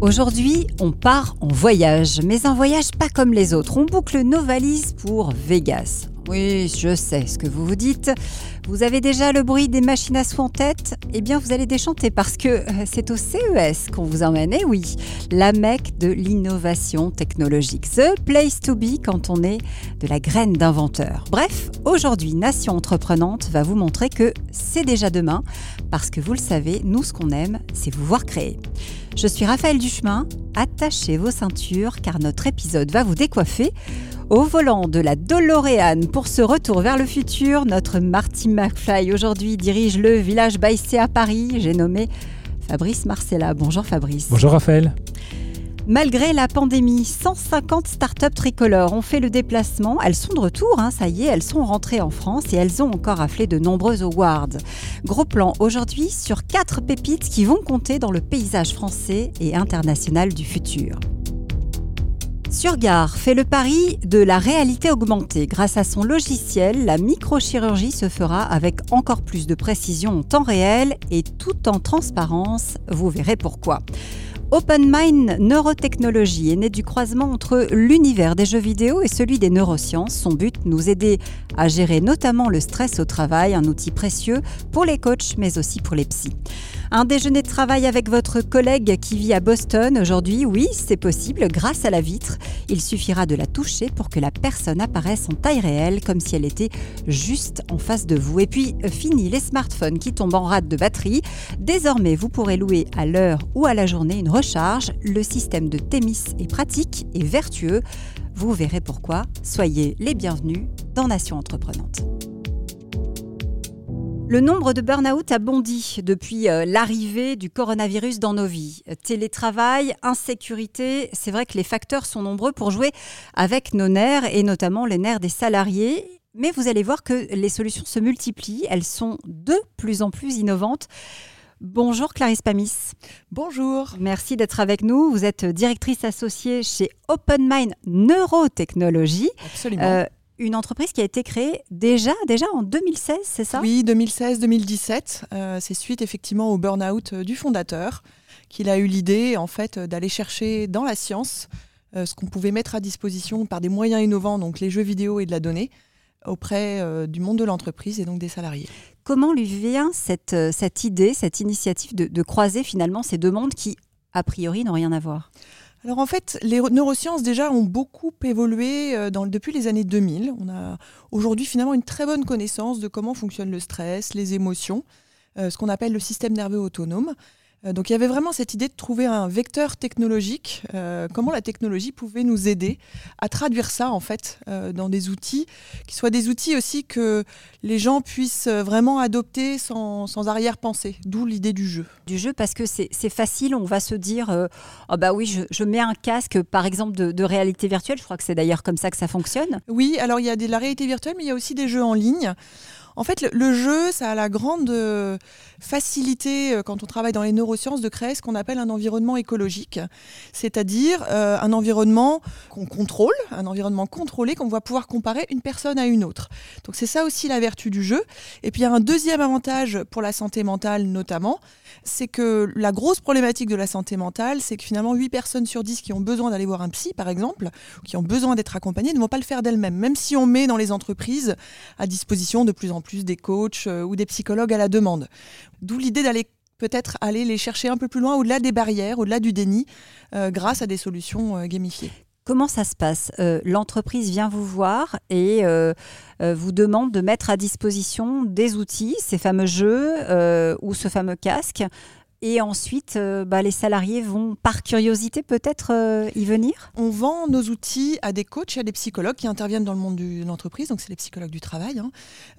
Aujourd'hui, on part en voyage, mais un voyage pas comme les autres. On boucle nos valises pour Vegas. Oui, je sais ce que vous vous dites. Vous avez déjà le bruit des machines à sous en tête? Eh bien, vous allez déchanter parce que euh, c'est au CES qu'on vous emmène. Et oui, la mecque de l'innovation technologique. The place to be quand on est de la graine d'inventeur. Bref, aujourd'hui, Nation Entreprenante va vous montrer que c'est déjà demain parce que vous le savez, nous, ce qu'on aime, c'est vous voir créer. Je suis Raphaël Duchemin. Attachez vos ceintures car notre épisode va vous décoiffer. Au volant de la DeLorean pour ce retour vers le futur, notre Marty McFly aujourd'hui dirige le village Baïsé à Paris. J'ai nommé Fabrice Marcella. Bonjour Fabrice. Bonjour Raphaël. Malgré la pandémie, 150 startups tricolores ont fait le déplacement. Elles sont de retour, hein, ça y est, elles sont rentrées en France et elles ont encore afflé de nombreux awards. Gros plan aujourd'hui sur quatre pépites qui vont compter dans le paysage français et international du futur. Surgar fait le pari de la réalité augmentée. Grâce à son logiciel, la microchirurgie se fera avec encore plus de précision en temps réel et tout en transparence. Vous verrez pourquoi. OpenMind Neurotechnologie est né du croisement entre l'univers des jeux vidéo et celui des neurosciences. Son but, nous aider à gérer notamment le stress au travail, un outil précieux pour les coachs mais aussi pour les psys. Un déjeuner de travail avec votre collègue qui vit à Boston aujourd'hui, oui, c'est possible grâce à la vitre. Il suffira de la toucher pour que la personne apparaisse en taille réelle, comme si elle était juste en face de vous. Et puis, fini les smartphones qui tombent en rate de batterie. Désormais, vous pourrez louer à l'heure ou à la journée une recharge. Le système de Thémis est pratique et vertueux. Vous verrez pourquoi. Soyez les bienvenus dans Nation Entreprenante. Le nombre de burn-out a bondi depuis euh, l'arrivée du coronavirus dans nos vies. Télétravail, insécurité, c'est vrai que les facteurs sont nombreux pour jouer avec nos nerfs et notamment les nerfs des salariés. Mais vous allez voir que les solutions se multiplient, elles sont de plus en plus innovantes. Bonjour Clarisse Pamis. Bonjour. Merci d'être avec nous. Vous êtes directrice associée chez OpenMind Neurotechnologie. Absolument. Euh, une entreprise qui a été créée déjà, déjà en 2016, c'est ça? Oui, 2016-2017. Euh, c'est suite effectivement au burn-out euh, du fondateur qu'il a eu l'idée en fait euh, d'aller chercher dans la science ce qu'on pouvait mettre à disposition par des moyens innovants, donc les jeux vidéo et de la donnée, auprès du monde de l'entreprise et donc des salariés. Comment lui vient cette, cette idée, cette initiative de, de croiser finalement ces deux mondes qui, a priori, n'ont rien à voir? Alors en fait, les neurosciences déjà ont beaucoup évolué euh, depuis les années 2000. On a aujourd'hui finalement une très bonne connaissance de comment fonctionne le stress, les émotions, euh, ce qu'on appelle le système nerveux autonome. Euh, donc il y avait vraiment cette idée de trouver un vecteur technologique, euh, comment la technologie pouvait nous aider à traduire ça en fait euh, dans des outils, qui soient des outils aussi que les gens puissent vraiment adopter sans, arrière-pensée, d'où l'idée du jeu. Du jeu parce que c'est facile, on va se dire, oh bah oui, je, mets un casque par exemple de, réalité virtuelle, je crois que c'est d'ailleurs comme ça que ça fonctionne. Oui, alors il y a de la réalité virtuelle, mais il y a aussi des jeux en ligne. En fait, le, jeu, ça a la grande euh, facilité, euh, quand on travaille dans les neurosciences, de créer ce qu'on appelle un environnement écologique, c'est-à-dire euh, un environnement qu'on contrôle, un environnement contrôlé, qu'on va pouvoir comparer une personne à une autre. Donc c'est ça aussi la vertu du jeu. Et puis il y a un deuxième avantage pour la santé mentale notamment, c'est que la grosse problématique de la santé mentale, c'est que finalement 8 personnes sur 10 qui ont besoin d'aller voir un psy, par exemple, qui ont besoin d'être accompagnées, ne vont pas le faire d'elles-mêmes, même si on met dans les entreprises à disposition de plus en plus plus des coachs euh, ou des psychologues à la demande. D'où l'idée d'aller peut-être aller les chercher un peu plus loin, au-delà des barrières, au-delà du déni, euh, grâce à des solutions euh, gamifiées. Comment ça se passe? L'entreprise vient vous voir et vous demande de mettre à disposition des outils, ces fameux jeux ou ce fameux casque. Et ensuite, euh, bah, les salariés vont, par curiosité, peut-être euh, y venir? On vend nos outils à des coachs et à des psychologues qui interviennent dans le monde de l'entreprise, donc c'est les psychologues du travail. Hein.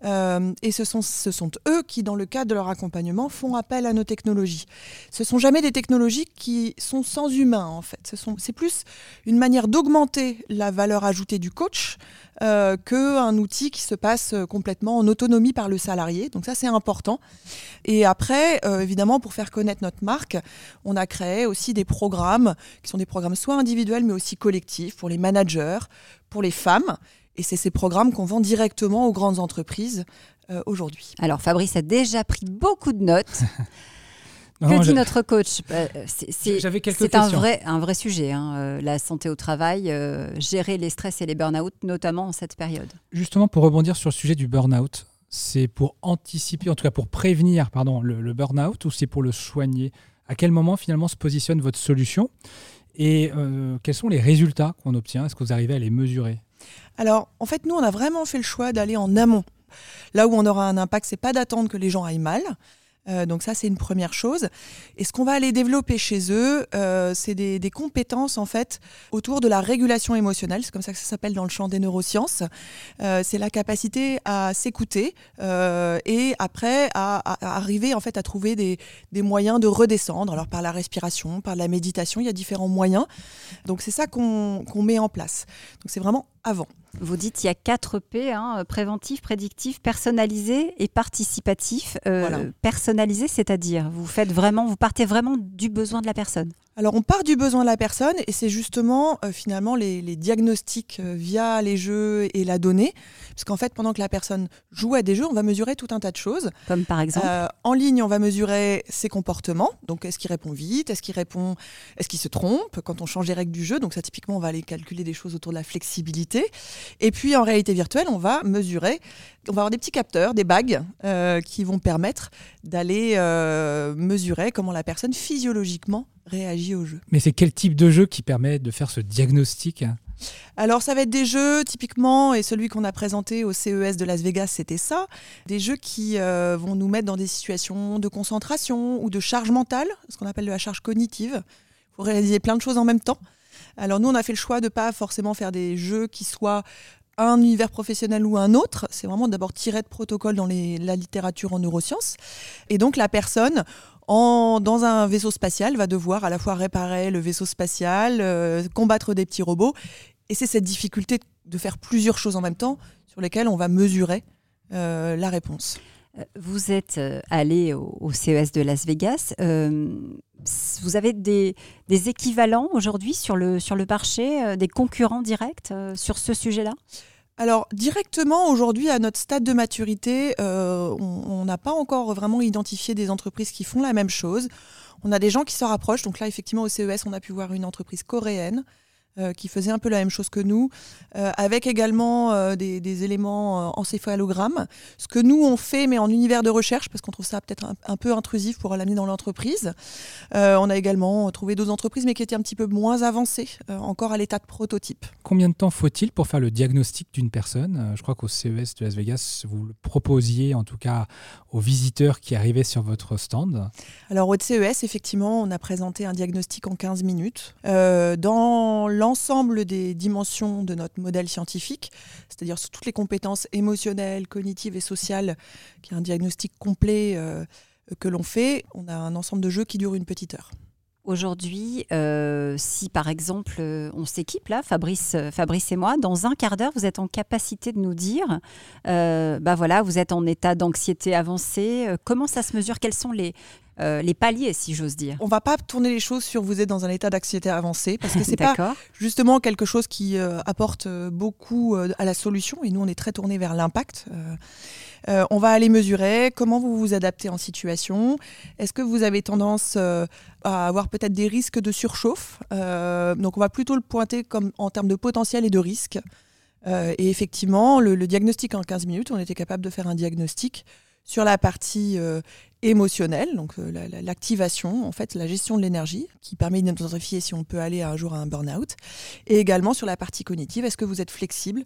Euh, et ce sont, eux qui, dans le cadre de leur accompagnement, font appel à nos technologies. Ce sont jamais des technologies qui sont sans humain, en fait. C'est plus une manière d'augmenter la valeur ajoutée du coach euh, qu'un outil qui se passe complètement en autonomie par le salarié. Donc ça, c'est important. Et après, évidemment, pour faire connaître notre marque, on a créé aussi des programmes qui sont des programmes soit individuels, mais aussi collectifs pour les managers, pour les femmes. Et c'est ces programmes qu'on vend directement aux grandes entreprises euh, aujourd'hui. Alors Fabrice a déjà pris beaucoup de notes. que dit notre coach J'avais quelques C'est un vrai, un vrai sujet, hein, euh, la santé au travail, euh, gérer les stress et les burn-out, notamment en cette période. Justement, pour rebondir sur le sujet du burn-out, c'est pour anticiper, en tout cas pour prévenir pardon, le, burn-out ou c'est pour le soigner? À quel moment finalement se positionne votre solution? Et euh, quels sont les résultats qu'on obtient? Est-ce que vous arrivez à les mesurer? Alors, en fait, nous, on a vraiment fait le choix d'aller en amont. Là où on aura un impact, c'est pas d'attendre que les gens aillent mal, euh, donc ça, c'est une première chose. Et ce qu'on va aller développer chez eux, euh, c'est des, compétences en fait autour de la régulation émotionnelle. C'est comme ça que ça s'appelle dans le champ des neurosciences. Euh, c'est la capacité à s'écouter et après à, arriver en fait à trouver des, moyens de redescendre. Alors par la respiration, par la méditation, il y a différents moyens. Donc c'est ça qu'on met en place. Donc c'est vraiment avant. Vous dites il y a 4 P, hein, préventif, prédictif, personnalisé et participatif. Euh, c'est-à-dire vous faites vraiment, vous partez vraiment du besoin de la personne. Alors on part du besoin de la personne et c'est justement euh, finalement les, diagnostics euh, via les jeux et la donnée. Parce qu'en fait, pendant que la personne joue à des jeux, on va mesurer tout un tas de choses. Comme par exemple euh, En ligne, on va mesurer ses comportements. Donc est-ce qu'il répond vite? Est-ce qu'il répond Est-ce qu'il se trompe? Quand on change les règles du jeu Donc ça, typiquement, on va aller calculer des choses autour de la flexibilité. Et puis en réalité virtuelle, on va mesurer, on va avoir des petits capteurs, des bagues qui vont permettre d'aller mesurer comment la personne physiologiquement réagit au jeu. Mais c'est quel type de jeu qui permet de faire ce diagnostic alors ça va être des jeux typiquement, et celui qu'on a présenté au CES de Las Vegas, c'était ça, des jeux qui euh, vont nous mettre dans des situations de concentration ou de charge mentale, ce qu'on appelle de la charge cognitive. Il faut réaliser plein de choses en même temps. Alors nous, on a fait le choix de ne pas forcément faire des jeux qui soient un univers professionnel ou un autre. C'est vraiment d'abord tirer de protocole dans la littérature en neurosciences. Et donc la personne, dans un vaisseau spatial, va devoir à la fois réparer le vaisseau spatial, euh, combattre des petits robots. Et c'est cette difficulté de faire plusieurs choses en même temps sur lesquelles on va mesurer euh, la réponse. Euh, vous êtes allé au, CES de Las Vegas. vous avez des, équivalents aujourd'hui sur le, sur le marché, des concurrents directs sur ce sujet-là? Alors directement aujourd'hui à notre stade de maturité, euh, on n'a pas encore vraiment identifié des entreprises qui font la même chose. On a des gens qui se rapprochent. Donc là effectivement au CES on a pu voir une entreprise coréenne euh, qui faisait un peu la même chose que nous, euh, avec également euh, des, éléments encéphalogrammes. Ce que nous on fait, mais en univers de recherche, parce qu'on trouve ça peut-être un, peu intrusif pour l'amener dans l'entreprise. on a également trouvé d'autres entreprises, mais qui étaient un petit peu moins avancées, encore à l'état de prototype. Combien de temps faut-il pour faire le diagnostic d'une personne? Je crois qu'au CES de Las Vegas, vous le proposiez en tout cas aux visiteurs qui arrivaient sur votre stand. Alors au CES, effectivement, on a présenté un diagnostic en 15 minutes. dans l'ensemble des dimensions de notre modèle scientifique, c'est-à-dire sur toutes les compétences émotionnelles, cognitives et sociales, qui est un diagnostic complet euh, que l'on fait, on a un ensemble de jeux qui durent une petite heure. Aujourd'hui, euh, si par exemple euh, on s'équipe là, Fabrice, Fabrice et moi, dans un quart d'heure, vous êtes en capacité de nous dire, bah voilà, vous êtes en état d'anxiété avancée. comment ça se mesure Quels sont les euh, les paliers, si j'ose dire. On va pas tourner les choses sur vous êtes dans un état d'anxiété avancé, parce que c'est pas justement quelque chose qui euh, apporte euh, beaucoup à la solution, et nous on est très tourné vers l'impact. on va aller mesurer comment vous vous adaptez en situation. Est-ce que vous avez tendance à avoir peut-être des risques de surchauffe Donc on va plutôt le pointer comme en termes de potentiel et de risque. et effectivement, le, le, diagnostic en 15 minutes, on était capable de faire un diagnostic sur la partie euh, émotionnelle, donc euh, l'activation, en fait, la gestion de l'énergie, qui permet d'identifier si on peut aller un jour à un burn-out, et également sur la partie cognitive, est-ce que vous êtes flexible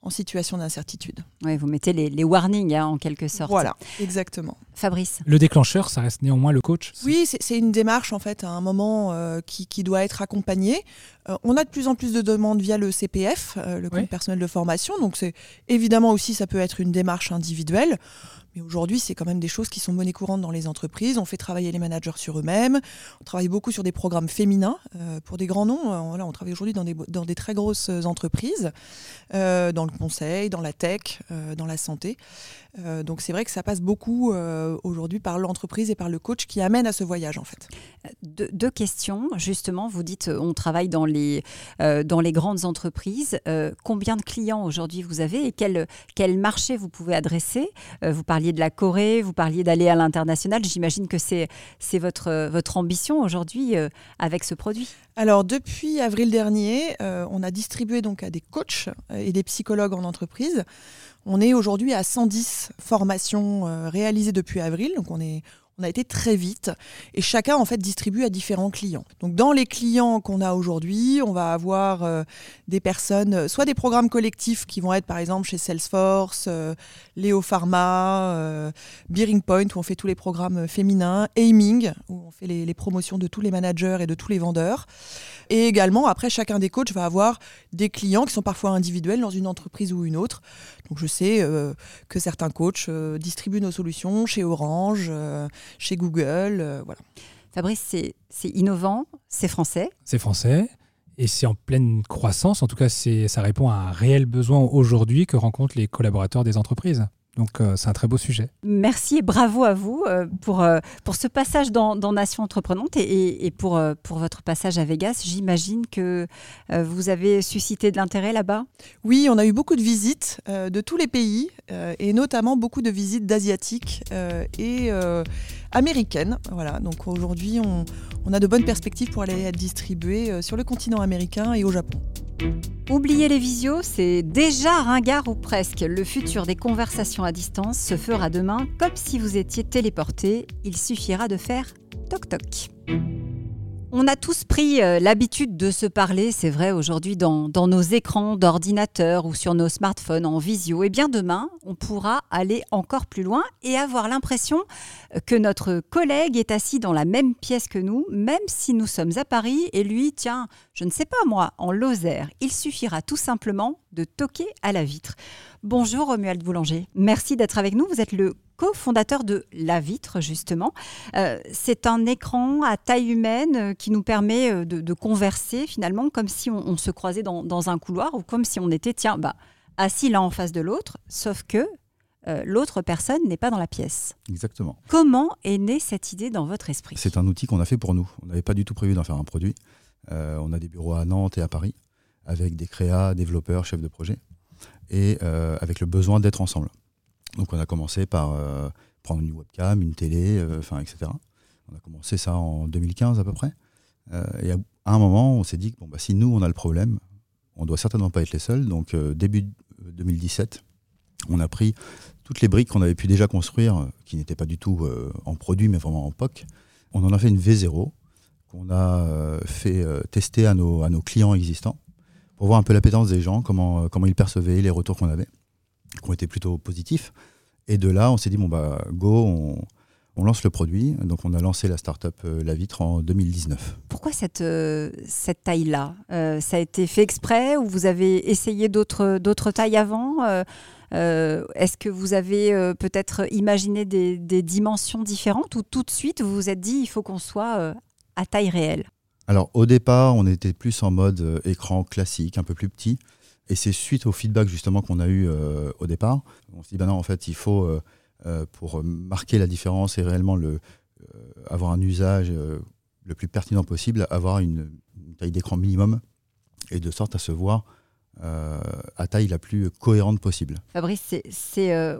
en situation d'incertitude? Oui, vous mettez les, warnings hein, en quelque sorte. Voilà, exactement. Fabrice. Le déclencheur, ça reste néanmoins le coach Oui, c'est une démarche en fait à un moment euh, qui, doit être accompagnée. on a de plus en plus de demandes via le CPF, le compte personnel de formation, donc c'est évidemment aussi ça peut être une démarche individuelle. Aujourd'hui, c'est quand même des choses qui sont monnaie courante dans les entreprises. On fait travailler les managers sur eux-mêmes. On travaille beaucoup sur des programmes féminins euh, pour des grands noms. Euh, voilà, on travaille aujourd'hui dans des, très grosses entreprises, euh, dans le conseil, dans la tech, dans la santé. donc c'est vrai que ça passe beaucoup aujourd'hui par l'entreprise et par le coach qui amène à ce voyage en fait. deux questions, justement. Vous dites on travaille dans les, dans les grandes entreprises. combien de clients aujourd'hui vous avez et quel, quel marché vous pouvez adresser? Vous parliez de la Corée, vous parliez d'aller à l'international. J'imagine que c'est votre, votre ambition aujourd'hui avec ce produit. Alors depuis avril dernier, on a distribué donc à des coachs et des psychologues en entreprise. On est aujourd'hui à 110 formations euh, réalisées depuis avril, donc on est on a été très vite et chacun en fait distribue à différents clients. Donc dans les clients qu'on a aujourd'hui, on va avoir euh, des personnes, euh, soit des programmes collectifs qui vont être par exemple chez Salesforce, Léo Pharma, Bearing Point où on fait tous les programmes féminins, Aiming où on fait les, promotions de tous les managers et de tous les vendeurs. Et également après chacun des coachs va avoir des clients qui sont parfois individuels dans une entreprise ou une autre. Donc je sais euh, que certains coachs euh, distribuent nos solutions chez Orange, euh, chez Google, voilà. Fabrice, c'est innovant, c'est français. C'est français et c'est en pleine croissance. En tout cas, ça répond à un réel besoin aujourd'hui que rencontrent les collaborateurs des entreprises. Donc euh, c'est un très beau sujet. Merci et bravo à vous euh, pour, euh, pour ce passage dans, dans Nation Entreprenante et, et, pour, pour votre passage à Vegas. J'imagine que vous avez suscité de l'intérêt là-bas? Oui, on a eu beaucoup de visites de tous les pays et notamment beaucoup de visites d'asiatiques et américaines. Voilà, donc aujourd'hui on, on a de bonnes perspectives pour aller être distribué sur le continent américain et au Japon. Oubliez les visios, c'est déjà ringard ou presque. Le futur des conversations à distance se fera demain comme si vous étiez téléporté. Il suffira de faire toc toc. On a tous pris euh, l'habitude de se parler, c'est vrai, aujourd'hui dans, nos écrans d'ordinateur ou sur nos smartphones en visio. Et bien demain, on pourra aller encore plus loin et avoir l'impression que notre collègue est assis dans la même pièce que nous, même si nous sommes à Paris et lui, tiens, je ne sais pas moi, en Lozère. Il suffira tout simplement de toquer à la vitre. Bonjour Romuald Boulanger, merci d'être avec nous. Vous êtes le cofondateur de La Vitre, justement. Euh, c'est un écran à taille humaine euh, qui nous permet euh, de, converser finalement comme si on, se croisait dans, un couloir ou comme si on était, tiens, bah, assis l'un en face de l'autre, sauf que l'autre personne n'est pas dans la pièce. Exactement. Comment est née cette idée dans votre esprit? C'est un outil qu'on a fait pour nous. On n'avait pas du tout prévu d'en faire un produit. on a des bureaux à Nantes et à Paris avec des créas, développeurs, chefs de projet et avec le besoin d'être ensemble. Donc on a commencé par euh, prendre une webcam, une télé, euh, etc. On a commencé ça en 2015 à peu près. Euh, et à, un moment, on s'est dit que bon, bah, si nous, on a le problème, on doit certainement pas être les seuls. Donc début 2017, on a pris toutes les briques qu'on avait pu déjà construire, qui n'étaient pas du tout en produit, mais vraiment en POC. On en a fait une V0 qu'on a fait tester à nos, clients existants pour voir un peu l'appétence des gens, comment ils percevaient les retours qu'on avait qui ont été plutôt positifs. Et de là, on s'est dit, bon, bah, go, on, lance le produit. Donc, on a lancé la startup euh, La Vitre en 2019. Pourquoi cette, euh, cette taille-là? Euh, Ça a été fait exprès ou vous avez essayé d'autres tailles avant? Est-ce que vous avez peut-être imaginé des, des, dimensions différentes ou tout de suite vous vous êtes dit, il faut qu'on soit à taille réelle? Alors au départ, on était plus en mode écran classique, un peu plus petit. Et c'est suite au feedback justement qu'on a eu euh, au départ. On s'est dit, ben non, en fait, il faut, euh, euh, pour marquer la différence et réellement le, avoir un usage le plus pertinent possible, avoir une, taille d'écran minimum et de sorte à se voir à taille la plus cohérente possible. Fabrice, c'est,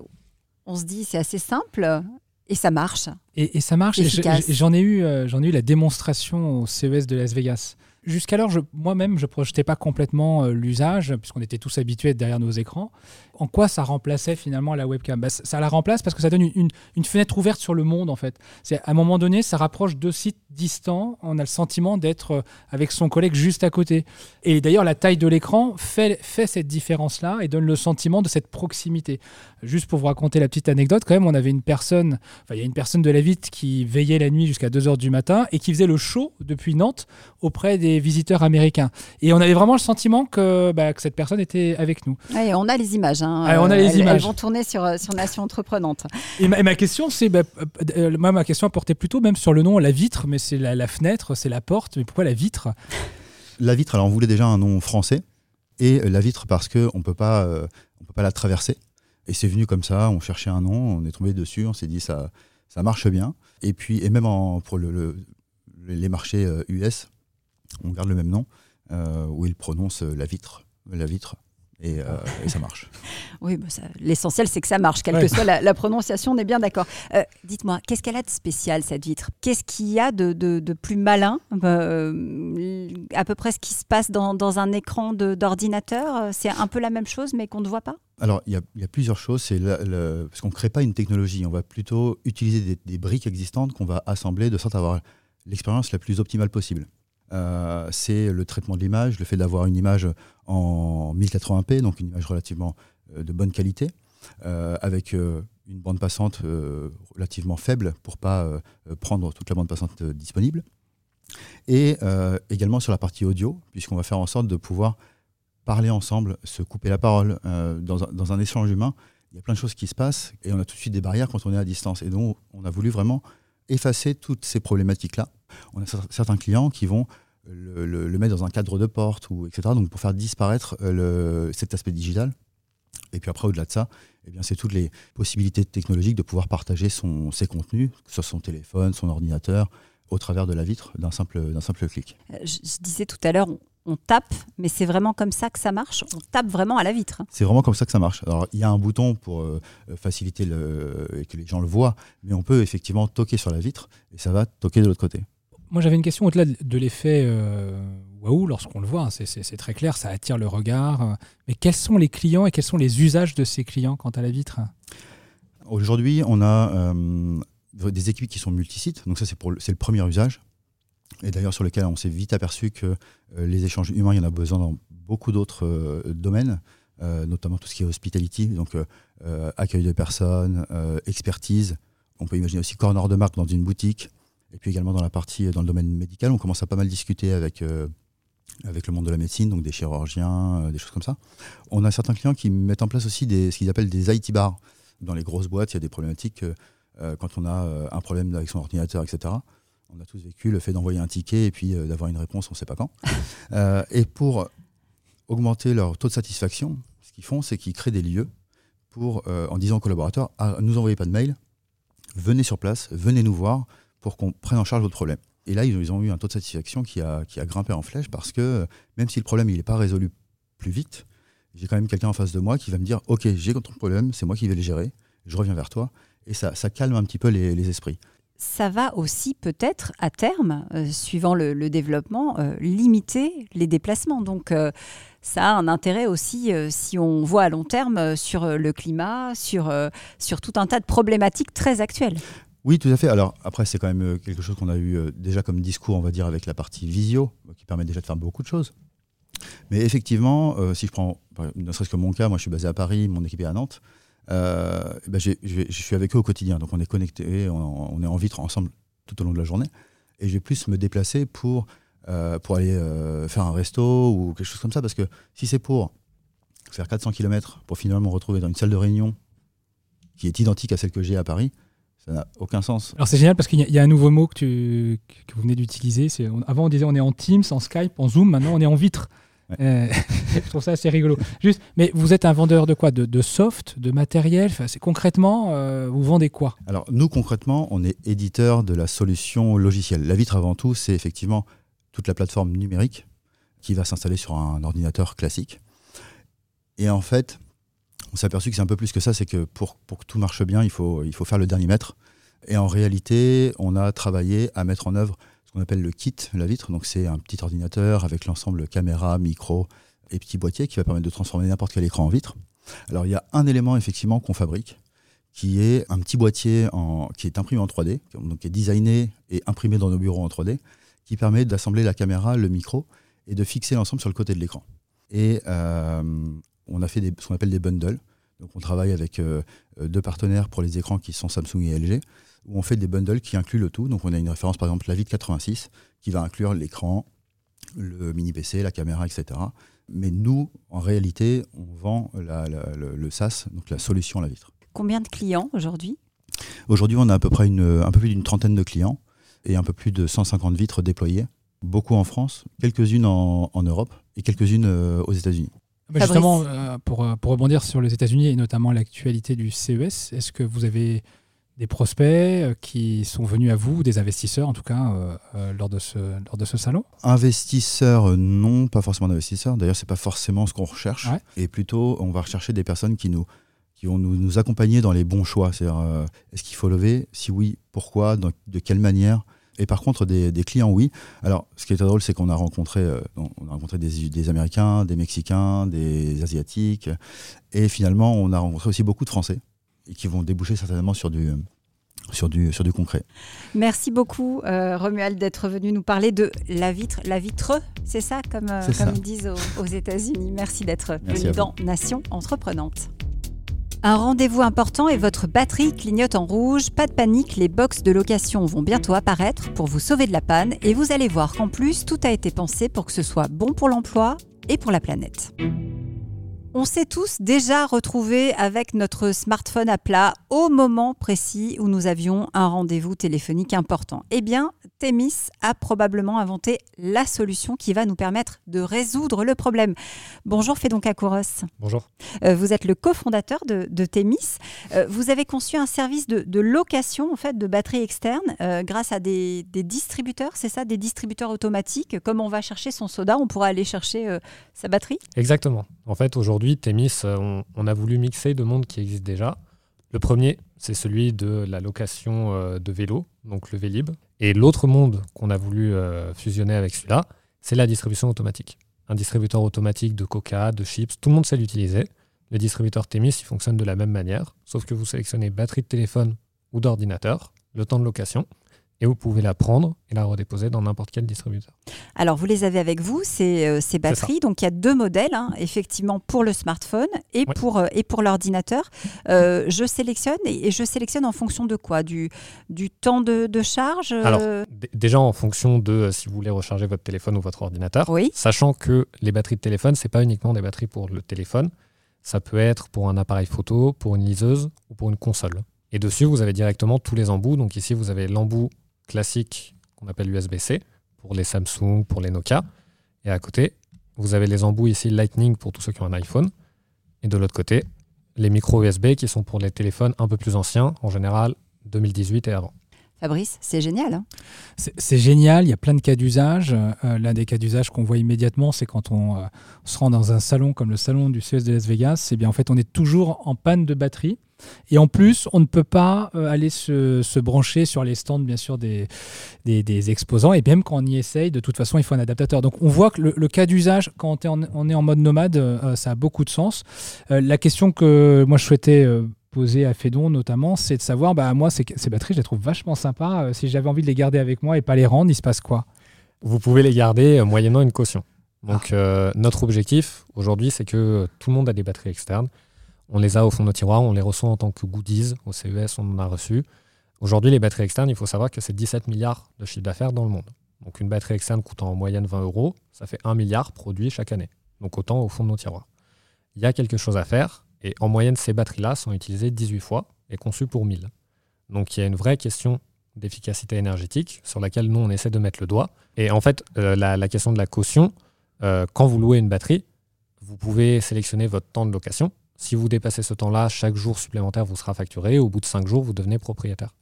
on se dit, c'est assez simple. Et ça marche. Et, ça marche. J'en ai, eu, j'en ai eu la démonstration au CES de Las Vegas jusqu'alors, moi-même, je ne projetais pas complètement euh, l'usage, puisqu'on était tous habitués derrière nos écrans. En quoi ça remplaçait finalement la webcam bah, Ça la remplace parce que ça donne une, fenêtre ouverte sur le monde, en fait. C'est À un moment donné, ça rapproche deux sites distants. On a le sentiment d'être euh, avec son collègue juste à côté. Et d'ailleurs, la taille de l'écran fait, cette différence-là et donne le sentiment de cette proximité. Juste pour vous raconter la petite anecdote, quand même, on avait une personne, enfin, il y a une personne de la Vite qui veillait la nuit jusqu'à 2h du matin et qui faisait le show depuis Nantes auprès des visiteurs américains. Et on avait vraiment le sentiment que, bah, cette personne était avec nous. on a les images. Hein. Ah, on a les elles, images. Elles vont tourner sur, euh, sur Nation Entreprenante. Et ma, question, c'est, bah, euh, ma question portait plutôt même sur le nom, la vitre, mais c'est la, fenêtre, c'est la porte, mais pourquoi la vitre? La vitre, alors on voulait déjà un nom français, et la vitre parce qu'on ne peut pas la traverser. Et c'est venu comme ça, on cherchait un nom, on est tombé dessus, on s'est dit ça, ça marche bien. Et puis, et même en, pour le, les marchés US, on garde le même nom, où ils prononcent la vitre, la vitre, et, ça marche. oui, bah l'essentiel c'est que ça marche, quelle que soit la, prononciation, on est bien d'accord. Dites-moi, qu'est-ce qu'elle a de spécial cette vitre? Qu'est-ce qu'il y a de, plus malin À peu près ce qui se passe dans, un écran d'ordinateur? C'est un peu la même chose mais qu'on ne voit pas? Alors, il y, a plusieurs choses. C'est parce qu'on ne crée pas une technologie, on va plutôt utiliser des, briques existantes qu'on va assembler de sorte à avoir l'expérience la plus optimale possible. Euh, c'est le traitement de l'image, le fait d'avoir une image en 1080p, donc une image relativement euh, de bonne qualité, euh, avec une bande passante relativement faible pour pas prendre toute la bande passante disponible. Et également sur la partie audio, puisqu'on va faire en sorte de pouvoir parler ensemble, se couper la parole. Euh, dans, un, échange humain, il y a plein de choses qui se passent et on a tout de suite des barrières quand on est à distance. Et donc, on a voulu vraiment effacer toutes ces problématiques-là. On a certains clients qui vont le, mettre dans un cadre de porte, ou etc. Donc, pour faire disparaître euh, cet aspect digital. Et puis après, au-delà de ça, eh bien, c'est toutes les possibilités technologiques de pouvoir partager son, ses contenus, que ce soit son téléphone, son ordinateur, au travers de la vitre d'un simple, d'un simple clic. Euh, je disais tout à l'heure, on tape, mais c'est vraiment comme ça que ça marche. On tape vraiment à la vitre. C'est vraiment comme ça que ça marche. Alors, il y a un bouton pour euh, faciliter le, et que les gens le voient, mais on peut effectivement toquer sur la vitre et ça va toquer de l'autre côté. Moi, j'avais une question au-delà de l'effet euh, waouh lorsqu'on le voit. Hein, c'est très clair, ça attire le regard. Mais quels sont les clients et quels sont les usages de ces clients quant à la vitre? Aujourd'hui, on a euh, des équipes qui sont multisites. Donc ça, c'est le premier usage et d'ailleurs sur lequel on s'est vite aperçu que euh, les échanges humains, il y en a besoin dans beaucoup d'autres euh, domaines, euh, notamment tout ce qui est hospitality, donc accueil de personnes, expertise. On peut imaginer aussi corner de marque dans une boutique, et puis également dans la partie dans le domaine médical, on commence à pas mal discuter avec avec le monde de la médecine, donc des chirurgiens, des choses comme ça. On a certains clients qui mettent en place aussi ce qu'ils appellent des IT bars. Dans les grosses boîtes, il y a des problématiques quand on a un problème avec son ordinateur, etc. On a tous vécu le fait d'envoyer un ticket et puis euh, d'avoir une réponse, on ne sait pas quand. Euh, et pour augmenter leur taux de satisfaction, ce qu'ils font, c'est qu'ils créent des lieux pour, euh, en disant aux collaborateurs, ah, nous envoyez pas de mail, venez sur place, venez nous voir pour qu'on prenne en charge votre problème. Et là, ils ont eu un taux de satisfaction qui a, qui a grimpé en flèche parce que même si le problème n'est pas résolu plus vite, j'ai quand même quelqu'un en face de moi qui va me dire, OK, j'ai ton problème, c'est moi qui vais le gérer, je reviens vers toi. Et ça, ça calme un petit peu les esprits ça va aussi peut-être à terme, euh, suivant le, développement, euh, limiter les déplacements. Donc euh, ça a un intérêt aussi si on voit à long terme sur le climat, sur, sur tout un tas de problématiques très actuelles. Oui, tout à fait. Alors après, c'est quand même quelque chose qu'on a eu déjà comme discours, on va dire, avec la partie visio, qui permet déjà de faire beaucoup de choses. Mais effectivement, si je prends, ne serait-ce que mon cas, moi je suis basé à Paris, mon équipe est à Nantes. Euh, ben je suis avec eux au quotidien. Donc on est connectés, on, est en vitre ensemble tout au long de la journée. Et je vais plus me déplacer pour, euh, pour aller euh, faire un resto ou quelque chose comme ça. Parce que si c'est pour faire 400 km pour finalement me retrouver dans une salle de réunion qui est identique à celle que j'ai à Paris, ça n'a aucun sens. Alors c'est génial parce qu'il y, a un nouveau mot que, tu, que vous venez d'utiliser. Avant on disait on est en Teams, en Skype, en Zoom, maintenant on est en vitre. Euh, je trouve ça assez rigolo. Juste, mais vous êtes un vendeur de quoi? De, soft, de matériel? Enfin, Concrètement, euh, vous vendez quoi? Alors, nous, concrètement, on est éditeur de la solution logicielle. La vitre, avant tout, c'est effectivement toute la plateforme numérique qui va s'installer sur un ordinateur classique. Et en fait, on s'est aperçu que c'est un peu plus que ça, c'est que pour, pour, que tout marche bien, il faut, il faut faire le dernier mètre. Et en réalité, on a travaillé à mettre en œuvre on appelle le kit, la vitre. Donc c'est un petit ordinateur avec l'ensemble caméra, micro et petit boîtier qui va permettre de transformer n'importe quel écran en vitre. Alors il y a un élément effectivement qu'on fabrique qui est un petit boîtier qui est imprimé en 3D, donc qui est designé et imprimé dans nos bureaux en 3D, qui permet d'assembler la caméra, le micro et de fixer l'ensemble sur le côté de l'écran. Et euh, on a fait ce qu'on appelle des bundles. Donc on travaille avec euh, deux partenaires pour les écrans qui sont Samsung et LG où on fait des bundles qui incluent le tout. Donc on a une référence par exemple la Vite 86 qui va inclure l'écran, le mini PC, la caméra, etc. Mais nous, en réalité, on vend le, SaaS, donc la solution à la vitre. Combien de clients aujourd'hui? Aujourd'hui, on a à peu près une, un peu plus d'une trentaine de clients et un peu plus de 150 vitres déployées. Beaucoup en France, quelques-unes en, Europe et quelques-unes euh, aux États-Unis. Justement, euh, pour, pour rebondir sur les États-Unis et notamment l'actualité du CES, est-ce que vous avez des prospects qui sont venus à vous, des investisseurs en tout cas, lors, de ce, lors de ce salon? Investisseurs, non, pas forcément d'investisseurs. D'ailleurs, c'est pas forcément ce qu'on recherche. Et plutôt, on va rechercher des personnes qui nous qui vont nous, nous accompagner dans les bons choix. C'est-à-dire, est-ce qu'il faut lever? Si oui, pourquoi? De quelle manière? Et par contre, des, clients, oui. Alors, ce qui est drôle, c'est qu'on a rencontré, euh, on a rencontré des, Américains, des Mexicains, des Asiatiques. Et finalement, on a rencontré aussi beaucoup de Français et qui vont déboucher certainement sur du, sur du, sur du concret. Merci beaucoup, euh, Romuald, d'être venu nous parler de la vitre, la vitre, c'est ça, comme, euh, comme ils disent aux, aux États-Unis. Merci d'être venu dans Nation Entreprenante. Un rendez-vous important et votre batterie clignote en rouge. Pas de panique, les box de location vont bientôt apparaître pour vous sauver de la panne et vous allez voir qu'en plus, tout a été pensé pour que ce soit bon pour l'emploi et pour la planète. On s'est tous déjà retrouvés avec notre smartphone à plat au moment précis où nous avions un rendez-vous téléphonique important. Eh bien, Temis a probablement inventé la solution qui va nous permettre de résoudre le problème. Bonjour Fédon Akouros. Bonjour. Euh, vous êtes le cofondateur de, de Temis. Euh, vous avez conçu un service de, location en fait de batteries externes euh, grâce à des, distributeurs, c'est ça, des distributeurs automatiques. Comme on va chercher son soda, on pourra aller chercher sa batterie? Exactement. En fait, aujourd'hui Temis, euh, on, a voulu mixer deux mondes qui existent déjà. Le premier, c'est celui de la location euh, de vélo, donc le Vélib. Et l'autre monde qu'on a voulu euh, fusionner avec celui-là, c'est la distribution automatique. Un distributeur automatique de coca, de chips, tout le monde sait l'utiliser. Le distributeur Temis, il fonctionne de la même manière, sauf que vous sélectionnez batterie de téléphone ou d'ordinateur, le temps de location, et vous pouvez la prendre et la redéposer dans n'importe quel distributeur. Alors, vous les avez avec vous, ces, euh, ces batteries. Donc, il y a deux modèles, hein, effectivement, pour le smartphone et pour, euh, et pour l'ordinateur. Euh, je sélectionne et, je sélectionne en fonction de quoi? Du, du temps de, de charge Alors, déjà en fonction de si vous voulez recharger votre téléphone ou votre ordinateur. Oui. Sachant que les batteries de téléphone, ce n'est pas uniquement des batteries pour le téléphone. Ça peut être pour un appareil photo, pour une liseuse ou pour une console. Et dessus, vous avez directement tous les embouts. Donc ici, vous avez l'embout classique qu'on appelle USB-C pour les Samsung, pour les Nokia. Et à côté, vous avez les embouts ici Lightning pour tous ceux qui ont un iPhone. Et de l'autre côté, les micro USB qui sont pour les téléphones un peu plus anciens, en général 2018 et avant. Fabrice, c'est génial. Hein? c'est génial, il y a plein de cas d'usage. Euh, l'un des cas d'usage qu'on voit immédiatement, c'est quand on, euh, se rend dans un salon comme le salon du CES de Las Vegas, c'est bien en fait on est toujours en panne de batterie. Et en plus, on ne peut pas euh, aller se, brancher sur les stands, bien sûr, des, des, exposants. Et même quand on y essaye, de toute façon, il faut un adaptateur. Donc, on voit que le, cas d'usage, quand on est, en, mode nomade, euh, ça a beaucoup de sens. Euh, la question que moi, je souhaitais poser à Fédon, notamment, c'est de savoir, bah, moi, ces, ces, batteries, je les trouve vachement sympas. si j'avais envie de les garder avec moi et pas les rendre, il se passe quoi? Vous pouvez les garder moyennant une caution. Donc, ah. notre objectif aujourd'hui, c'est que tout le monde a des batteries externes. On les a au fond de nos tiroirs, on les reçoit en tant que goodies. Au CES, on en a reçu. Aujourd'hui, les batteries externes, il faut savoir que c'est 17 milliards de chiffre d'affaires dans le monde. Donc une batterie externe coûtant en moyenne 20 euros, ça fait 1 milliard produit chaque année. Donc autant au fond de nos tiroirs. Il y a quelque chose à faire, et en moyenne, ces batteries-là sont utilisées 18 fois et conçues pour 1000. Donc il y a une vraie question d'efficacité énergétique sur laquelle nous, on essaie de mettre le doigt. Et en fait, euh, la, question de la caution, euh, quand vous louez une batterie, vous pouvez sélectionner votre temps de location. Si vous dépassez ce temps-là, chaque jour supplémentaire vous sera facturé. Au bout de 5 jours, vous devenez propriétaire.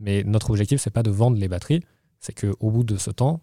Mais notre objectif, ce n'est pas de vendre les batteries, c'est qu'au bout de ce temps,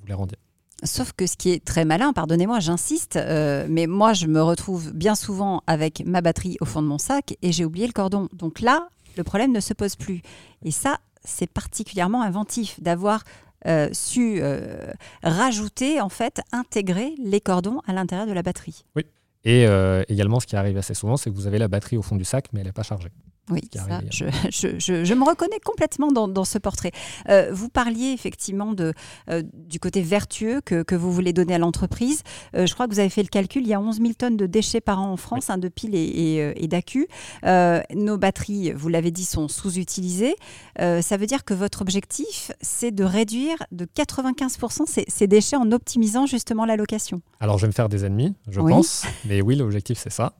vous les rendiez. Sauf que ce qui est très malin, pardonnez-moi, j'insiste, euh, mais moi je me retrouve bien souvent avec ma batterie au fond de mon sac et j'ai oublié le cordon. Donc là, le problème ne se pose plus. Et ça, c'est particulièrement inventif d'avoir euh, su euh, rajouter, en fait, intégrer les cordons à l'intérieur de la batterie. Oui. Et euh, également, ce qui arrive assez souvent, c'est que vous avez la batterie au fond du sac, mais elle n'est pas chargée. Oui, ça, je, je, je, me reconnais complètement dans, dans ce portrait. Euh, vous parliez effectivement de, euh, du côté vertueux que, que, vous voulez donner à l'entreprise. Euh, je crois que vous avez fait le calcul, il y a 11 000 tonnes de déchets par an en France, hein, de piles et, et, d'accus. nos batteries, vous l'avez dit, sont sous-utilisées. ça veut dire que votre objectif, c'est de réduire de 95% ces, ces, déchets en optimisant justement la location. Alors, je vais me faire des ennemis, je pense. Mais oui, l'objectif, c'est ça.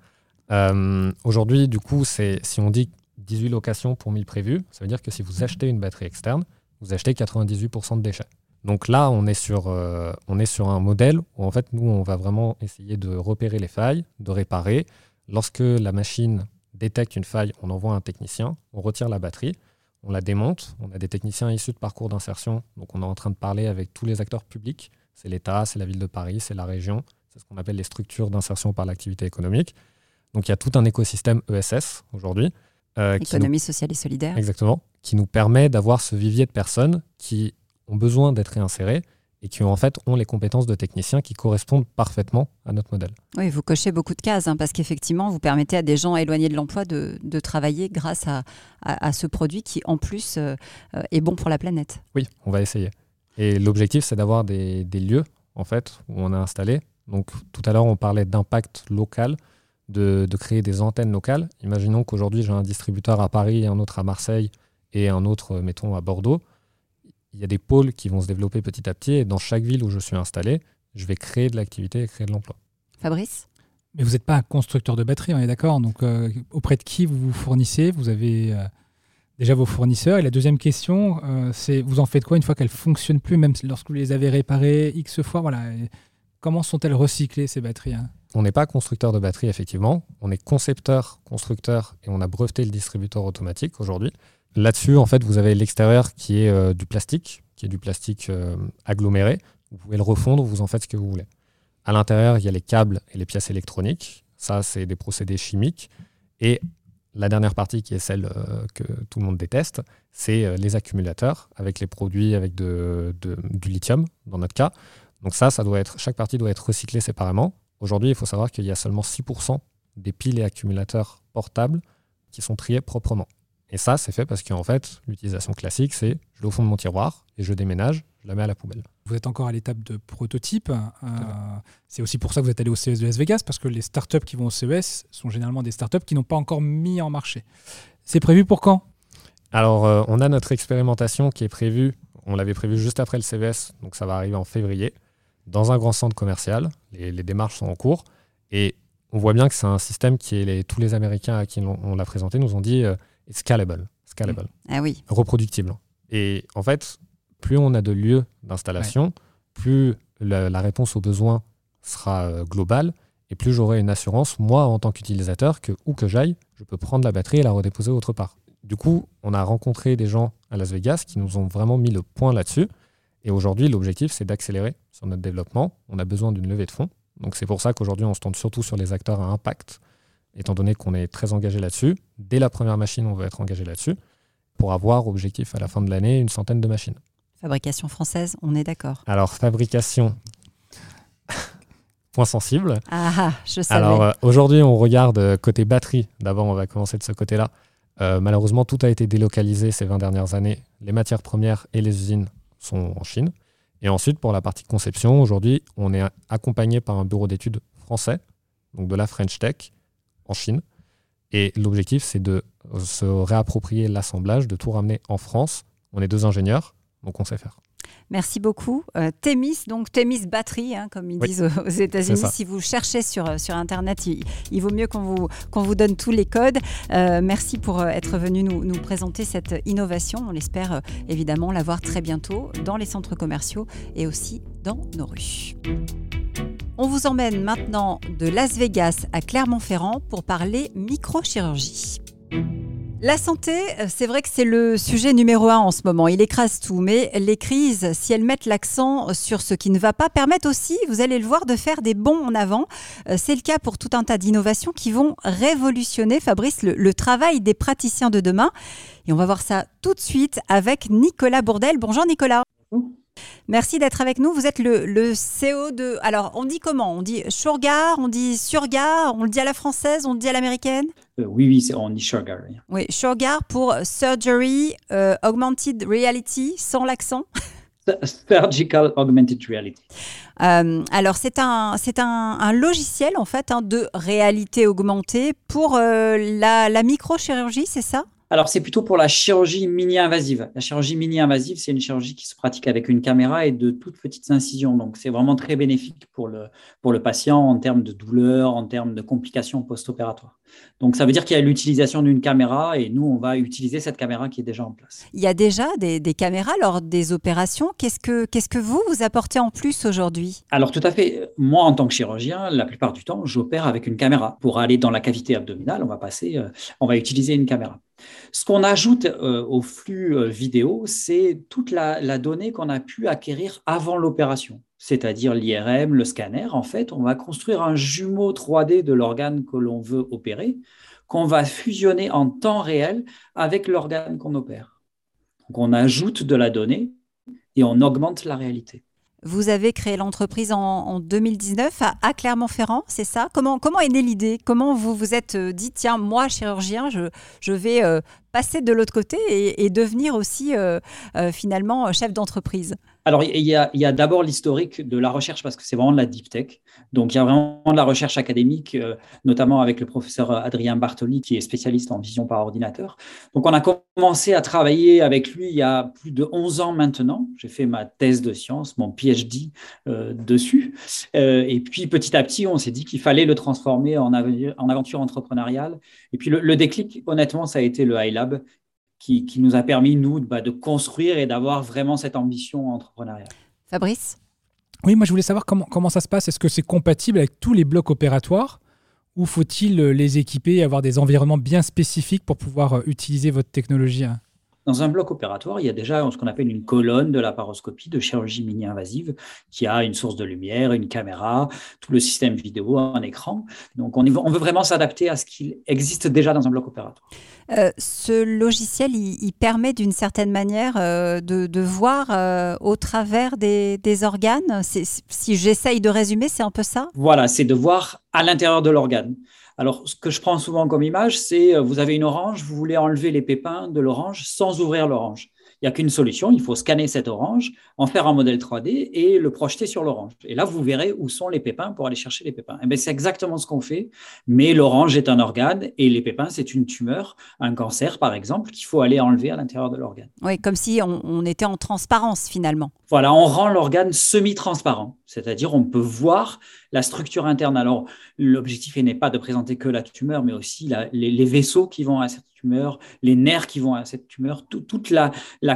Euh, aujourd'hui, du coup, si on dit 18 locations pour 1000 prévus, ça veut dire que si vous achetez une batterie externe, vous achetez 98% de déchets. Donc là, euh, on est sur un modèle où en fait, nous, on va vraiment essayer de repérer les failles, de réparer. Lorsque la machine détecte une faille, on envoie un technicien, on retire la batterie, on la démonte. On a des techniciens issus de parcours d'insertion. Donc on est en train de parler avec tous les acteurs publics. C'est l'État, c'est la ville de Paris, c'est la région. C'est ce qu'on appelle les structures d'insertion par l'activité économique. Donc il y a tout un écosystème ESS aujourd'hui. Euh, Économie sociale et solidaire. Exactement. Qui nous permet d'avoir ce vivier de personnes qui ont besoin d'être réinsérées et qui en fait ont les compétences de techniciens qui correspondent parfaitement à notre modèle. Oui, vous cochez beaucoup de cases hein, parce qu'effectivement, vous permettez à des gens éloignés de l'emploi de, travailler grâce à, à, ce produit qui en plus euh, est bon pour la planète. Oui, on va essayer. Et l'objectif, c'est d'avoir des, des, lieux en fait où on a installé. Donc tout à l'heure, on parlait d'impact local, de, de, créer des antennes locales. Imaginons qu'aujourd'hui, j'ai un distributeur à Paris, un autre à Marseille et un autre, mettons, à Bordeaux il y a des pôles qui vont se développer petit à petit et dans chaque ville où je suis installé, je vais créer de l'activité et créer de l'emploi. Fabrice? Mais vous n'êtes pas un constructeur de batterie, on est d'accord Donc euh, auprès de qui vous vous fournissez? Vous avez euh, déjà vos fournisseurs. Et la deuxième question, euh, c'est vous en faites quoi une fois qu'elles ne fonctionnent plus, même lorsque vous les avez réparées X fois voilà. Comment sont-elles recyclées ces batteries hein? On n'est pas constructeur de batterie, effectivement. On est concepteur, constructeur et on a breveté le distributeur automatique aujourd'hui. Là-dessus, en fait, vous avez l'extérieur qui est euh, du plastique, qui est du plastique euh, aggloméré. Vous pouvez le refondre, vous en faites ce que vous voulez. À l'intérieur, il y a les câbles et les pièces électroniques. Ça, c'est des procédés chimiques. Et la dernière partie, qui est celle euh, que tout le monde déteste, c'est les accumulateurs avec les produits avec du lithium, dans notre cas. Donc ça, ça doit être, chaque partie doit être recyclée séparément. Aujourd'hui, il faut savoir qu'il y a seulement 6% des piles et accumulateurs portables qui sont triés proprement. Et ça, c'est fait parce qu'en fait, l'utilisation classique, c'est je l'ai au fond de mon tiroir et je déménage, je la mets à la poubelle. Vous êtes encore à l'étape de prototype. Euh, c'est aussi pour ça que vous êtes allé au CES de Las Vegas, parce que les startups qui vont au CES sont généralement des startups qui n'ont pas encore mis en marché. C'est prévu pour quand? Alors, euh, on a notre expérimentation qui est prévue. On l'avait prévue juste après le CES, donc ça va arriver en février, dans un grand centre commercial. Les, démarches sont en cours. Et on voit bien que c'est un système qui est les, tous les Américains à qui on, l'a présenté nous ont dit. Euh, scalable. Scalable. Ah oui. Reproductible. Et en fait, plus on a de lieux d'installation, plus la, réponse aux besoins sera euh, globale et plus j'aurai une assurance, moi, en tant qu'utilisateur, que où que j'aille, je peux prendre la batterie et la redéposer autre part. Du coup, on a rencontré des gens à Las Vegas qui nous ont vraiment mis le point là-dessus. Et aujourd'hui, l'objectif, c'est d'accélérer sur notre développement. On a besoin d'une levée de fonds. Donc c'est pour ça qu'aujourd'hui, on se tourne surtout sur les acteurs à impact étant donné qu'on est très engagé là-dessus. Dès la première machine, on va être engagé là-dessus pour avoir objectif à la fin de l'année une centaine de machines. Fabrication française, on est d'accord. Alors, fabrication, point sensible. Ah, ah je savais. Alors, euh, aujourd'hui, on regarde euh, côté batterie. D'abord, on va commencer de ce côté-là. Euh, malheureusement, tout a été délocalisé ces 20 dernières années. Les matières premières et les usines sont en Chine. Et ensuite, pour la partie conception, aujourd'hui, on est accompagné par un bureau d'études français, donc de la French Tech, en Chine. Et l'objectif, c'est de se réapproprier l'assemblage, de tout ramener en France. On est deux ingénieurs, donc on sait faire. Merci beaucoup. Euh, Temis, donc Temis Batterie, hein, comme ils disent aux, États-Unis. Si vous cherchez sur, sur Internet, il, vaut mieux qu'on vous, qu'on vous donne tous les codes. Euh, merci pour euh, être venu nous, nous, présenter cette innovation. On espère évidemment l'avoir très bientôt dans les centres commerciaux et aussi dans nos rues. On vous emmène maintenant de Las Vegas à Clermont-Ferrand pour parler microchirurgie. La santé, c'est vrai que c'est le sujet numéro un en ce moment. Il écrase tout, mais les crises, si elles mettent l'accent sur ce qui ne va pas, permettent aussi, vous allez le voir, de faire des bons en avant. C'est le cas pour tout un tas d'innovations qui vont révolutionner, Fabrice, le, travail des praticiens de demain. Et on va voir ça tout de suite avec Nicolas Bourdel. Bonjour Nicolas. Merci d'être avec nous. Vous êtes le, le, CEO de. Alors, on dit comment? On dit Shurgar, on dit Surgar, on le dit à la française, on le dit à l'américaine? Euh, Oui, oui, on dit Shurgar. Oui, Shurgar pour Surgery euh, Augmented Reality, sans l'accent. Surgical Augmented Reality. Euh, alors, c'est un, c'est un, un, logiciel en fait hein, de réalité augmentée pour la, la microchirurgie, c'est ça? Alors, c'est plutôt pour la chirurgie mini-invasive. La chirurgie mini-invasive, c'est une chirurgie qui se pratique avec une caméra et de toutes petites incisions. Donc, c'est vraiment très bénéfique pour le, patient en termes de douleur, en termes de complications post-opératoires. Donc ça veut dire qu'il y a l'utilisation d'une caméra et nous, on va utiliser cette caméra qui est déjà en place. Il y a déjà des, caméras lors des opérations. Qu'est-ce que, qu'est-ce que vous, vous apportez en plus aujourd'hui? Alors tout à fait. Moi, en tant que chirurgien, la plupart du temps, j'opère avec une caméra. Pour aller dans la cavité abdominale, on va passer, euh, on va utiliser une caméra. Ce qu'on ajoute euh, au flux euh, vidéo, c'est toute la donnée qu'on a pu acquérir avant l'opération c'est-à-dire l'IRM, le scanner, en fait, on va construire un jumeau 3D de l'organe que l'on veut opérer, qu'on va fusionner en temps réel avec l'organe qu'on opère. Donc on ajoute de la donnée et on augmente la réalité. Vous avez créé l'entreprise en, 2019 à, Clermont-Ferrand, c'est ça? Comment, comment est née l'idée? Comment vous vous êtes euh, dit, tiens, moi, chirurgien, je, je vais euh, passer de l'autre côté et, devenir aussi euh, finalement chef d'entreprise? Alors, il y a, d'abord l'historique de la recherche parce que c'est vraiment de la deep tech. Donc, il y a vraiment de la recherche académique, euh, notamment avec le professeur Adrien Bartoli, qui est spécialiste en vision par ordinateur. Donc, on a commencé à travailler avec lui il y a plus de 11 ans maintenant. J'ai fait ma thèse de science, mon PhD euh, dessus. Euh, et puis, petit à petit, on s'est dit qu'il fallait le transformer en, aventure entrepreneuriale. Et puis, le, le déclic, honnêtement, ça a été le iLab qui, nous a permis, nous, bah, de construire et d'avoir vraiment cette ambition entrepreneuriale. Fabrice? Oui, moi je voulais savoir comment, comment ça se passe. Est-ce que c'est compatible avec tous les blocs opératoires ou faut-il les équiper et avoir des environnements bien spécifiques pour pouvoir euh, utiliser votre technologie hein? Dans un bloc opératoire, il y a déjà ce qu'on appelle une colonne de laparoscopie de chirurgie mini-invasive qui a une source de lumière, une caméra, tout le système vidéo, un écran. Donc on, on veut vraiment s'adapter à ce qui existe déjà dans un bloc opératoire. Euh, ce logiciel, il, permet d'une certaine manière euh, de, voir euh, au travers des, des organes. Si j'essaye de résumer, c'est un peu ça? Voilà, c'est de voir à l'intérieur de l'organe. Alors, ce que je prends souvent comme image, c'est vous avez une orange, vous voulez enlever les pépins de l'orange sans ouvrir l'orange. Il n'y a qu'une solution, il faut scanner cette orange, en faire un modèle 3D et le projeter sur l'orange. Et là, vous verrez où sont les pépins pour aller chercher les pépins. Et eh c'est exactement ce qu'on fait, mais l'orange est un organe et les pépins, c'est une tumeur, un cancer par exemple, qu'il faut aller enlever à l'intérieur de l'organe. Oui, comme si on, était en transparence finalement. Voilà, on rend l'organe semi-transparent, c'est-à-dire on peut voir la structure interne. Alors, l'objectif n'est pas de présenter que la tumeur, mais aussi les, vaisseaux qui vont à cette tumeur, les nerfs qui vont à cette tumeur, toute la,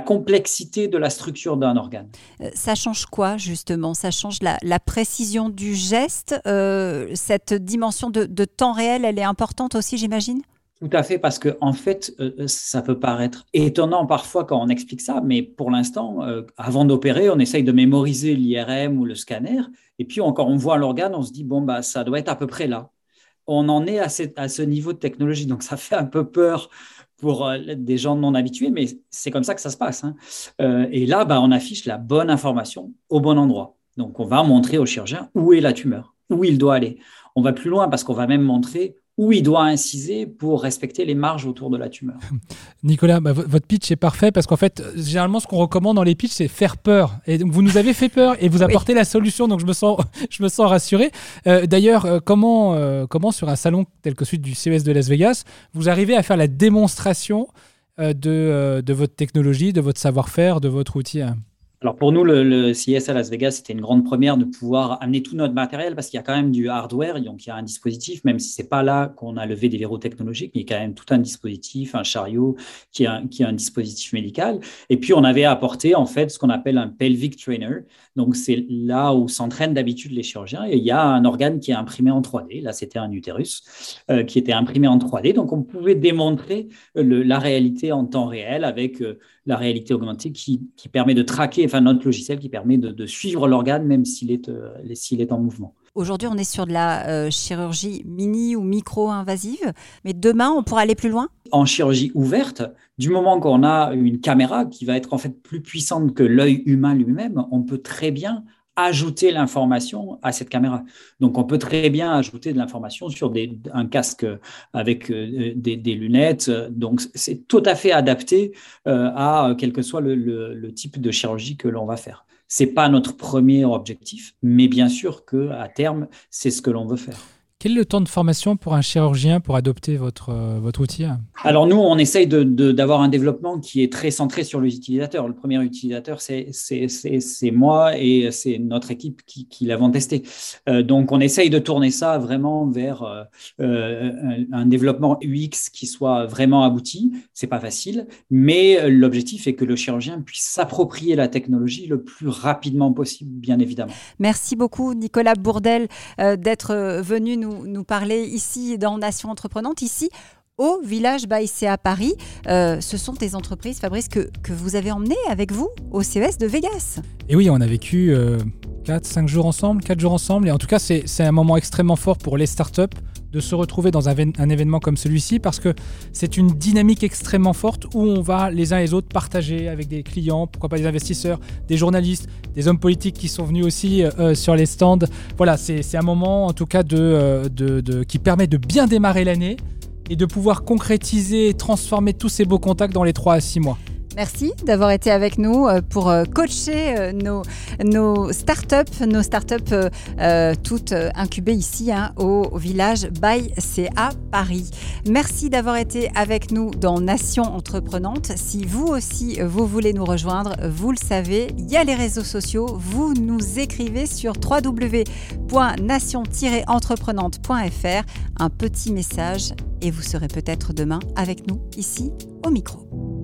complexité de la structure d'un organe. Euh, ça change quoi justement? Ça change la, précision du geste? Euh, Cette dimension de temps réel, elle est importante aussi, j'imagine? Tout à fait, parce que en fait, euh, ça peut paraître étonnant parfois quand on explique ça, mais pour l'instant, avant d'opérer, on essaye de mémoriser l'IRM ou le scanner, et puis quand on voit l'organe, on se dit bon bah ça doit être à peu près là on en est à, ce niveau de technologie. Donc, ça fait un peu peur pour euh, des gens non habitués, mais c'est comme ça que ça se passe. Hein. Euh, et là, bah, on affiche la bonne information au bon endroit. Donc, on va montrer au chirurgien où est la tumeur, où il doit aller. On va plus loin parce qu'on va même montrer où il doit inciser pour respecter les marges autour de la tumeur. Nicolas, bah, votre pitch est parfait parce qu'en fait, généralement, ce qu'on recommande dans les pitchs, c'est faire peur. Et donc, vous nous avez fait peur et vous apportez la solution, donc je me sens, je me sens rassuré. Euh, d'ailleurs, euh, comment, euh, comment sur un salon tel que celui du CES de Las Vegas, vous arrivez à faire la démonstration de, de votre technologie, de votre savoir-faire, de votre outil alors pour nous, le, le, CES à Las Vegas, c'était une grande première de pouvoir amener tout notre matériel parce qu'il y a quand même du hardware, donc il y a un dispositif, même si c'est pas là qu'on a levé des verrous technologiques, mais il y a quand même tout un dispositif, un chariot qui est un, qui est un dispositif médical. Et puis on avait apporté en fait ce qu'on appelle un pelvic trainer, donc c'est là où s'entraînent d'habitude les chirurgiens. Et il y a un organe qui est imprimé en 3D. Là, c'était un utérus euh, qui était imprimé en 3D, donc on pouvait démontrer le, la réalité en temps réel avec euh, la réalité augmentée qui, permet de traquer enfin notre logiciel qui permet de, suivre l'organe même euh, s'il est en mouvement. Aujourd'hui, on est sur de la euh, chirurgie mini ou micro-invasive, mais demain, on pourra aller plus loin? En chirurgie ouverte, du moment qu'on a une caméra qui va être en fait plus puissante que l'œil humain lui-même, on peut très bien ajouter l'information à cette caméra. Donc, on peut très bien ajouter de l'information sur un casque avec euh, des, lunettes. Donc, c'est tout à fait adapté euh, à quel que soit le, type de chirurgie que l'on va faire. C'est pas notre premier objectif, mais bien sûr que à terme, c'est ce que l'on veut faire. Quel est le temps de formation pour un chirurgien pour adopter votre, euh, votre outil Alors nous, on essaye d'avoir un développement qui est très centré sur l'utilisateur. Le premier utilisateur, c'est moi et c'est notre équipe qui, qui l'avons testé. Euh, donc on essaye de tourner ça vraiment vers euh, un, un, développement UX qui soit vraiment abouti. C'est pas facile, mais l'objectif est que le chirurgien puisse s'approprier la technologie le plus rapidement possible, bien évidemment. Merci beaucoup Nicolas Bourdel d'être venu nous nous, parler ici dans Nation Entreprenante, ici au village Baïsé à Paris. Euh, ce sont des entreprises, Fabrice, que, que, vous avez emmenées avec vous au CES de Vegas. Et oui, on a vécu 4, euh, 5 jours ensemble, 4 jours ensemble. Et en tout cas, c'est un moment extrêmement fort pour les startups de se retrouver dans un, événement comme celui-ci parce que c'est une dynamique extrêmement forte où on va les uns et les autres partager avec des clients, pourquoi pas des investisseurs, des journalistes, des hommes politiques qui sont venus aussi euh, sur les stands. Voilà, c'est un moment en tout cas de, de, de, qui permet de bien démarrer l'année et de pouvoir concrétiser et transformer tous ces beaux contacts dans les 3 à 6 mois. Merci d'avoir été avec nous euh, pour euh, coacher euh, nos, startups, nos startups toutes incubées ici hein, au village By CA Paris. Merci d'avoir été avec nous dans Nation Entreprenante. Si vous aussi vous voulez nous rejoindre, vous le savez, il y a les réseaux sociaux. Vous nous écrivez sur www.nation-entreprenante.fr un petit message et vous serez peut-être demain avec nous ici au micro.